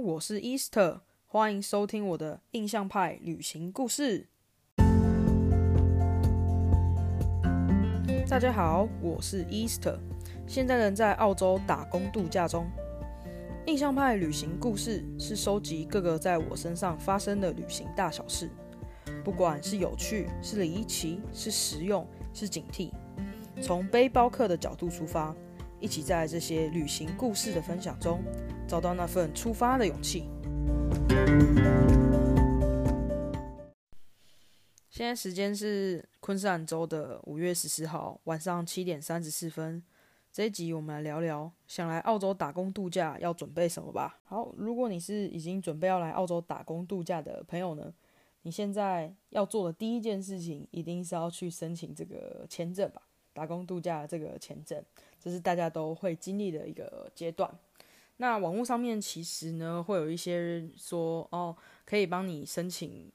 我是 Easter，欢迎收听我的印象派旅行故事。大家好，我是 Easter，现在人在澳洲打工度假中。印象派旅行故事是收集各个在我身上发生的旅行大小事，不管是有趣、是离奇、是实用、是警惕，从背包客的角度出发，一起在这些旅行故事的分享中。找到那份出发的勇气。现在时间是昆士兰州的五月十四号晚上七点三十四分。这一集我们来聊聊想来澳洲打工度假要准备什么吧。好，如果你是已经准备要来澳洲打工度假的朋友呢，你现在要做的第一件事情一定是要去申请这个签证吧？打工度假这个签证，这是大家都会经历的一个阶段。那网络上面其实呢，会有一些说哦，可以帮你申请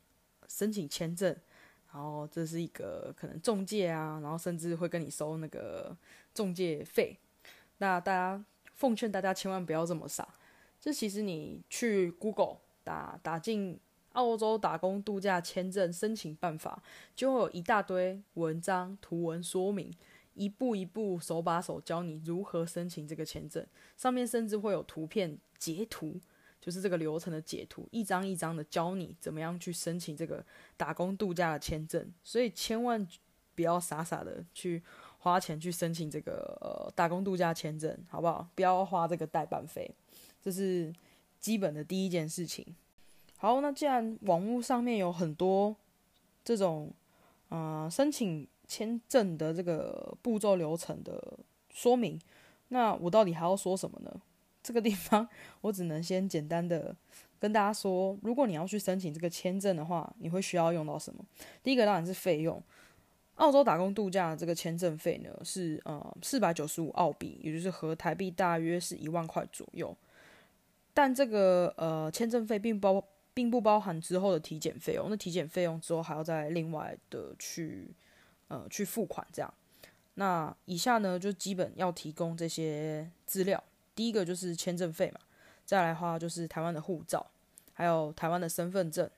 申请签证，然后这是一个可能中介啊，然后甚至会跟你收那个中介费。那大家奉劝大家千万不要这么傻，这其实你去 Google 打打进澳洲打工度假签证申请办法，就会有一大堆文章图文说明。一步一步手把手教你如何申请这个签证，上面甚至会有图片截图，就是这个流程的截图，一张一张的教你怎么样去申请这个打工度假的签证。所以千万不要傻傻的去花钱去申请这个打工度假签证，好不好？不要花这个代办费，这是基本的第一件事情。好，那既然网络上面有很多这种啊申请。签证的这个步骤流程的说明，那我到底还要说什么呢？这个地方我只能先简单的跟大家说，如果你要去申请这个签证的话，你会需要用到什么？第一个当然是费用，澳洲打工度假的这个签证费呢是呃四百九十五澳币，也就是合台币大约是一万块左右。但这个呃签证费并包并不包含之后的体检费用，那体检费用之后还要再另外的去。呃，去付款这样。那以下呢，就基本要提供这些资料。第一个就是签证费嘛，再来的话就是台湾的护照，还有台湾的身份证。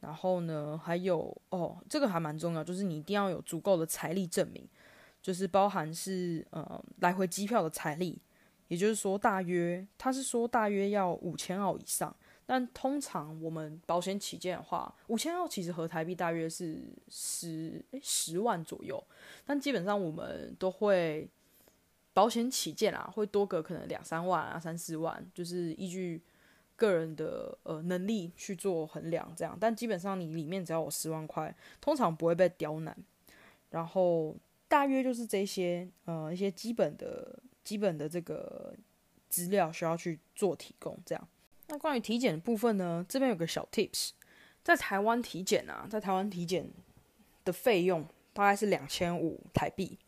然后呢，还有哦，这个还蛮重要，就是你一定要有足够的财力证明，就是包含是呃来回机票的财力，也就是说大约他是说大约要五千澳以上。但通常我们保险起见的话，五千澳其实合台币大约是十十万左右。但基本上我们都会保险起见啊，会多个可能两三万啊，三四万，就是依据个人的呃能力去做衡量这样。但基本上你里面只要有十万块，通常不会被刁难。然后大约就是这些呃一些基本的基本的这个资料需要去做提供这样。那关于体检的部分呢？这边有个小 tips，在台湾体检啊，在台湾体检的费用大概是两千五台币，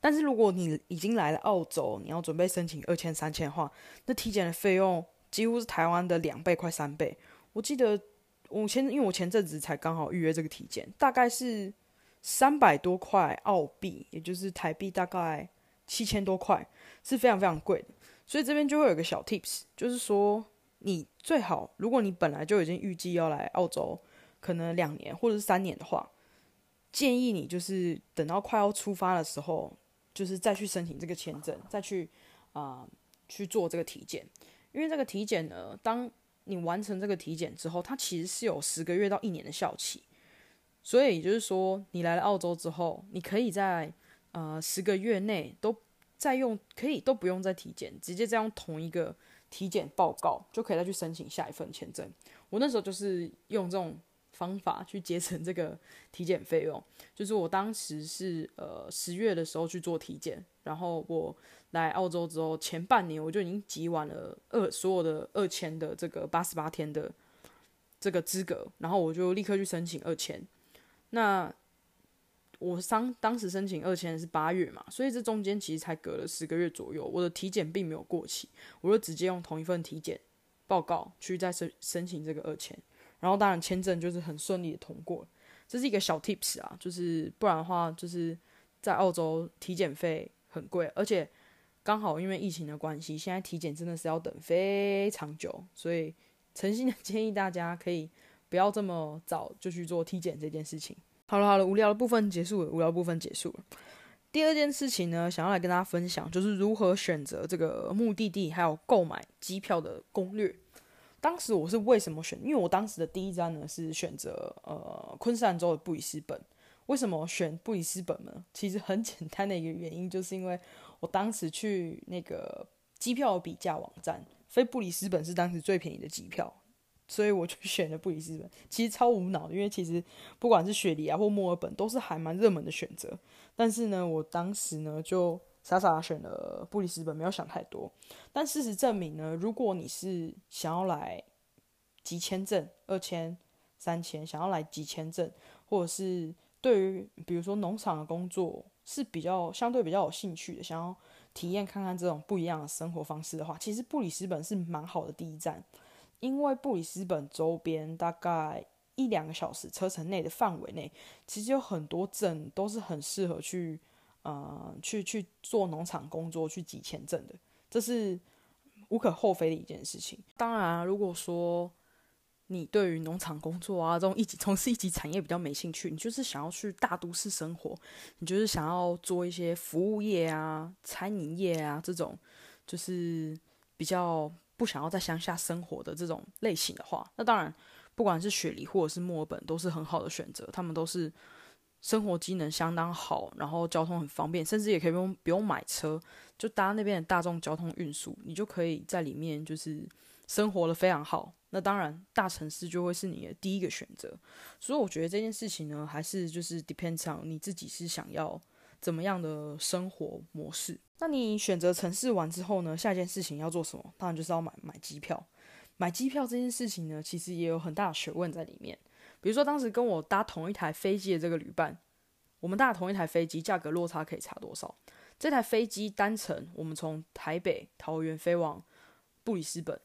但是如果你已经来了澳洲，你要准备申请二千三千的话，那体检的费用几乎是台湾的两倍快三倍。我记得我前因为我前阵子才刚好预约这个体检，大概是三百多块澳币，也就是台币大概七千多块，是非常非常贵的。所以这边就会有个小 tips，就是说。你最好，如果你本来就已经预计要来澳洲，可能两年或者是三年的话，建议你就是等到快要出发的时候，就是再去申请这个签证，再去啊去做这个体检。因为这个体检呢，当你完成这个体检之后，它其实是有十个月到一年的效期。所以也就是说，你来了澳洲之后，你可以在呃十个月内都再用，可以都不用再体检，直接再用同一个。体检报告就可以再去申请下一份签证。我那时候就是用这种方法去节省这个体检费用。就是我当时是呃十月的时候去做体检，然后我来澳洲之后前半年我就已经集完了二所有的二签的这个八十八天的这个资格，然后我就立刻去申请二签。那我当当时申请二签是八月嘛，所以这中间其实才隔了十个月左右，我的体检并没有过期，我就直接用同一份体检报告去再申申请这个二签，然后当然签证就是很顺利的通过，这是一个小 tips 啊，就是不然的话就是在澳洲体检费很贵，而且刚好因为疫情的关系，现在体检真的是要等非常久，所以诚心的 建议大家可以不要这么早就去做体检这件事情。好了好了，无聊的部分结束了，无聊部分结束了。第二件事情呢，想要来跟大家分享，就是如何选择这个目的地，还有购买机票的攻略。当时我是为什么选？因为我当时的第一站呢是选择呃昆士兰州的布里斯本。为什么选布里斯本呢？其实很简单的一个原因，就是因为我当时去那个机票比价网站，飞布里斯本是当时最便宜的机票。所以我就选了布里斯本，其实超无脑的，因为其实不管是雪梨啊或墨尔本都是还蛮热门的选择。但是呢，我当时呢就傻傻选了布里斯本，没有想太多。但事实证明呢，如果你是想要来集签证、二千、三千，想要来集签证，或者是对于比如说农场的工作是比较相对比较有兴趣的，想要体验看看这种不一样的生活方式的话，其实布里斯本是蛮好的第一站。因为布里斯本周边大概一两个小时车程内的范围内，其实有很多镇都是很适合去，呃，去去做农场工作、去集签证的，这是无可厚非的一件事情。当然，如果说你对于农场工作啊这种一级从事一级产业比较没兴趣，你就是想要去大都市生活，你就是想要做一些服务业啊、餐饮业啊这种，就是比较。不想要在乡下生活的这种类型的话，那当然，不管是雪梨或者是墨尔本，都是很好的选择。他们都是生活机能相当好，然后交通很方便，甚至也可以不用不用买车，就搭那边的大众交通运输，你就可以在里面就是生活的非常好。那当然，大城市就会是你的第一个选择。所以我觉得这件事情呢，还是就是 depends on 你自己是想要。怎么样的生活模式？那你选择城市完之后呢？下一件事情要做什么？当然就是要买买机票。买机票这件事情呢，其实也有很大的学问在里面。比如说，当时跟我搭同一台飞机的这个旅伴，我们搭同一台飞机，价格落差可以差多少？这台飞机单程，我们从台北桃园飞往布里斯本，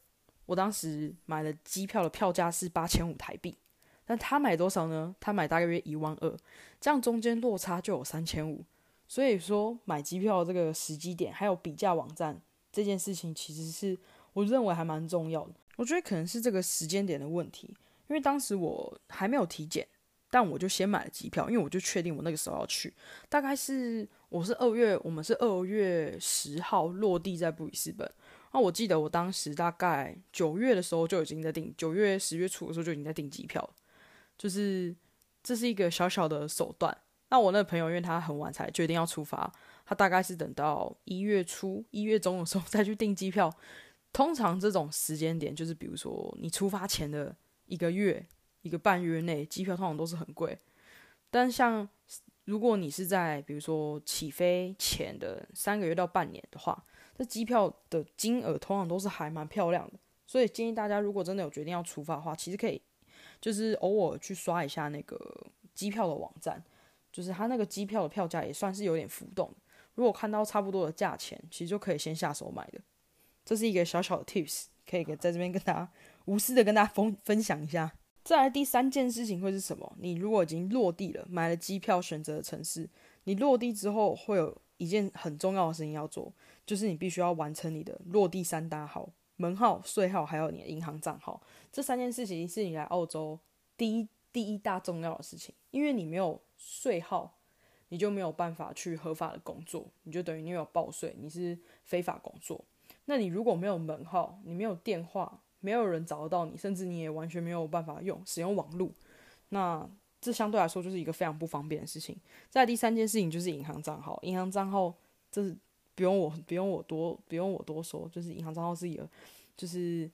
我当时买的机票的票价是八千五台币，但他买多少呢？他买大约一万二，这样中间落差就有三千五。所以说，买机票这个时机点，还有比价网站这件事情，其实是我认为还蛮重要的。我觉得可能是这个时间点的问题，因为当时我还没有体检，但我就先买了机票，因为我就确定我那个时候要去。大概是我是二月，我们是二月十号落地在布里斯本。那我记得我当时大概九月的时候就已经在订，九月十月初的时候就已经在订机票。就是这是一个小小的手段。那我那个朋友，因为他很晚才决定要出发，他大概是等到一月初、一月中的时候再去订机票。通常这种时间点，就是比如说你出发前的一个月、一个半月内，机票通常都是很贵。但像如果你是在比如说起飞前的三个月到半年的话，这机票的金额通常都是还蛮漂亮的。所以建议大家，如果真的有决定要出发的话，其实可以就是偶尔去刷一下那个机票的网站。就是他那个机票的票价也算是有点浮动，如果看到差不多的价钱，其实就可以先下手买的。这是一个小小的 tips，可以给在这边跟大家无私的跟大家分分享一下。再来第三件事情会是什么？你如果已经落地了，买了机票，选择了城市，你落地之后会有一件很重要的事情要做，就是你必须要完成你的落地三大号：门号、税号，还有你的银行账号。这三件事情是你来澳洲第一第一大重要的事情，因为你没有。税号，你就没有办法去合法的工作，你就等于你有报税，你是非法工作。那你如果没有门号，你没有电话，没有人找得到你，甚至你也完全没有办法用使用网络，那这相对来说就是一个非常不方便的事情。再第三件事情就是银行账号，银行账号这是不用我不用我多不用我多说，就是银行账号是一个就是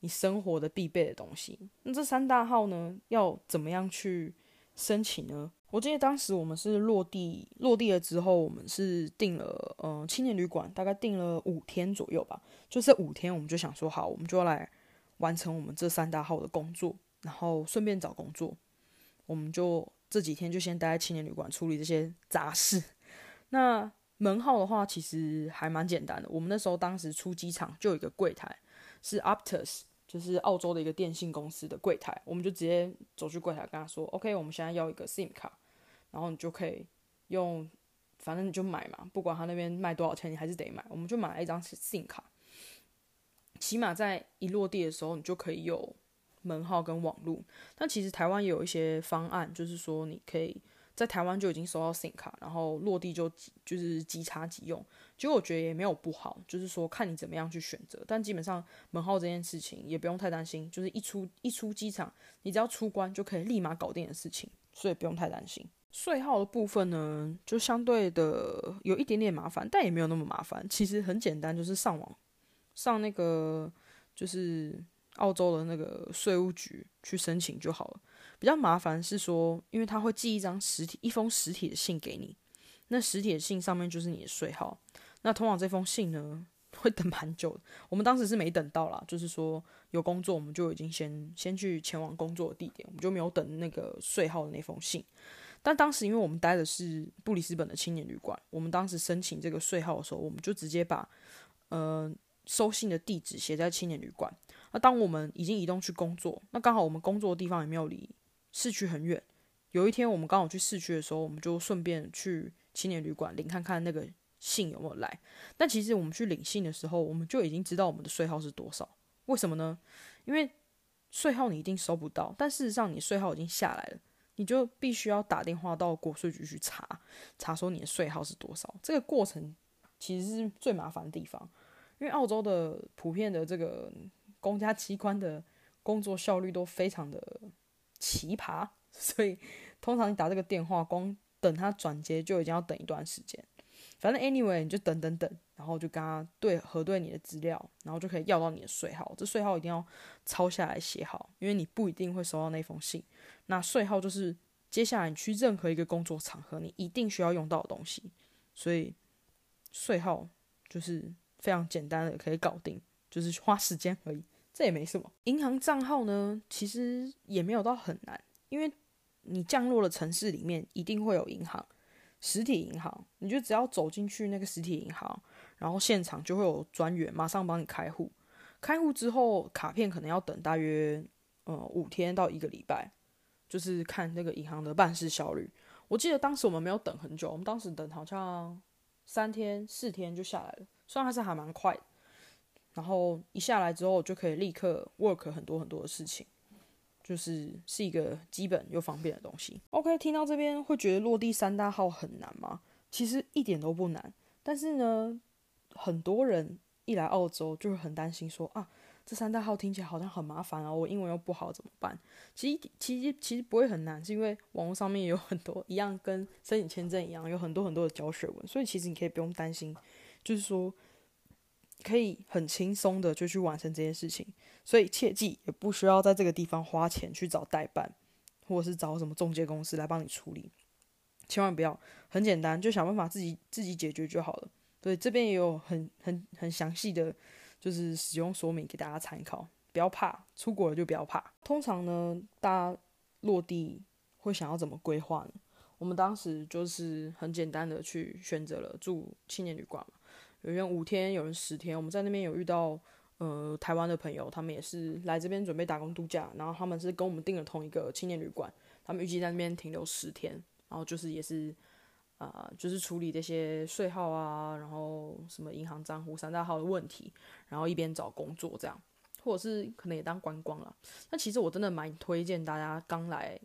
你生活的必备的东西。那这三大号呢，要怎么样去申请呢？我记得当时我们是落地落地了之后，我们是订了嗯青年旅馆，大概订了五天左右吧。就这五天，我们就想说好，我们就要来完成我们这三大号的工作，然后顺便找工作。我们就这几天就先待在青年旅馆处理这些杂事。那门号的话，其实还蛮简单的。我们那时候当时出机场就有一个柜台，是 Optus。就是澳洲的一个电信公司的柜台，我们就直接走去柜台跟他说：“OK，我们现在要一个 SIM 卡，然后你就可以用，反正你就买嘛，不管他那边卖多少钱，你还是得买。我们就买了一张 SIM 卡。起码在一落地的时候，你就可以有门号跟网路。但其实台湾也有一些方案，就是说你可以在台湾就已经收到 SIM 卡，然后落地就就是即插即用。其实我觉得也没有不好，就是说看你怎么样去选择。但基本上门号这件事情也不用太担心，就是一出一出机场，你只要出关就可以立马搞定的事情，所以不用太担心。税号的部分呢，就相对的有一点点麻烦，但也没有那么麻烦。其实很简单，就是上网上那个就是澳洲的那个税务局去申请就好了。比较麻烦是说，因为他会寄一张实体一封实体的信给你，那实体的信上面就是你的税号。那通往这封信呢，会等蛮久的。我们当时是没等到啦，就是说有工作，我们就已经先先去前往工作的地点，我们就没有等那个税号的那封信。但当时因为我们待的是布里斯本的青年旅馆，我们当时申请这个税号的时候，我们就直接把呃收信的地址写在青年旅馆。那当我们已经移动去工作，那刚好我们工作的地方也没有离市区很远。有一天我们刚好去市区的时候，我们就顺便去青年旅馆领看看那个。信有没有来？但其实我们去领信的时候，我们就已经知道我们的税号是多少。为什么呢？因为税号你一定收不到，但事实上你税号已经下来了，你就必须要打电话到国税局去查，查说你的税号是多少。这个过程其实是最麻烦的地方，因为澳洲的普遍的这个公家机关的工作效率都非常的奇葩，所以通常你打这个电话，光等他转接就已经要等一段时间。反正 anyway，你就等等等，然后就跟他对核对你的资料，然后就可以要到你的税号。这税号一定要抄下来写好，因为你不一定会收到那封信。那税号就是接下来你去任何一个工作场合，你一定需要用到的东西。所以税号就是非常简单的可以搞定，就是花时间而已，这也没什么。银行账号呢，其实也没有到很难，因为你降落的城市里面一定会有银行。实体银行，你就只要走进去那个实体银行，然后现场就会有专员马上帮你开户。开户之后，卡片可能要等大约呃五天到一个礼拜，就是看那个银行的办事效率。我记得当时我们没有等很久，我们当时等好像三天四天就下来了，虽然还是还蛮快。然后一下来之后，就可以立刻 work 很多很多的事情。就是是一个基本又方便的东西。OK，听到这边会觉得落地三大号很难吗？其实一点都不难。但是呢，很多人一来澳洲就会很担心，说啊，这三大号听起来好像很麻烦啊，我英文又不好怎么办？其实其实其实不会很难，是因为网络上面有很多一样跟申请签证一样，有很多很多的教学文，所以其实你可以不用担心，就是说。可以很轻松的就去完成这件事情，所以切记也不需要在这个地方花钱去找代办，或者是找什么中介公司来帮你处理，千万不要，很简单，就想办法自己自己解决就好了。对，这边也有很很很详细的，就是使用说明给大家参考，不要怕，出国了就不要怕。通常呢，大家落地会想要怎么规划呢？我们当时就是很简单的去选择了住青年旅馆嘛。有人五天，有人十天。我们在那边有遇到，呃，台湾的朋友，他们也是来这边准备打工度假，然后他们是跟我们订了同一个青年旅馆，他们预计在那边停留十天，然后就是也是，啊，就是处理这些税号啊，然后什么银行账户三大号的问题，然后一边找工作这样，或者是可能也当观光了。那其实我真的蛮推荐大家刚来，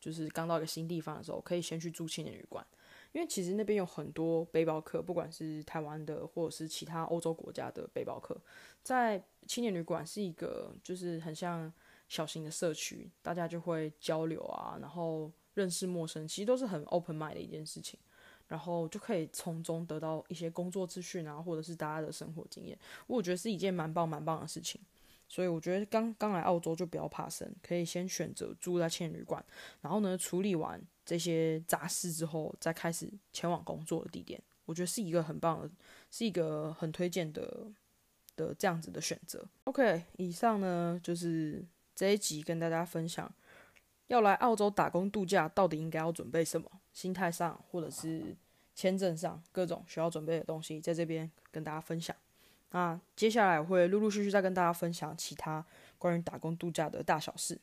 就是刚到一个新地方的时候，可以先去住青年旅馆。因为其实那边有很多背包客，不管是台湾的或者是其他欧洲国家的背包客，在青年旅馆是一个就是很像小型的社区，大家就会交流啊，然后认识陌生，其实都是很 open mind 的一件事情，然后就可以从中得到一些工作资讯啊，或者是大家的生活经验，我觉得是一件蛮棒蛮棒的事情。所以我觉得刚刚来澳洲就不要怕生，可以先选择住在青年旅馆，然后呢处理完这些杂事之后，再开始前往工作的地点。我觉得是一个很棒的，是一个很推荐的的这样子的选择。OK，以上呢就是这一集跟大家分享，要来澳洲打工度假到底应该要准备什么，心态上或者是签证上各种需要准备的东西，在这边跟大家分享。那接下来会陆陆续续再跟大家分享其他关于打工度假的大小事。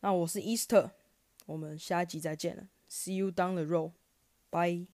那我是 Easter，我们下一集再见了，See you down the road，bye。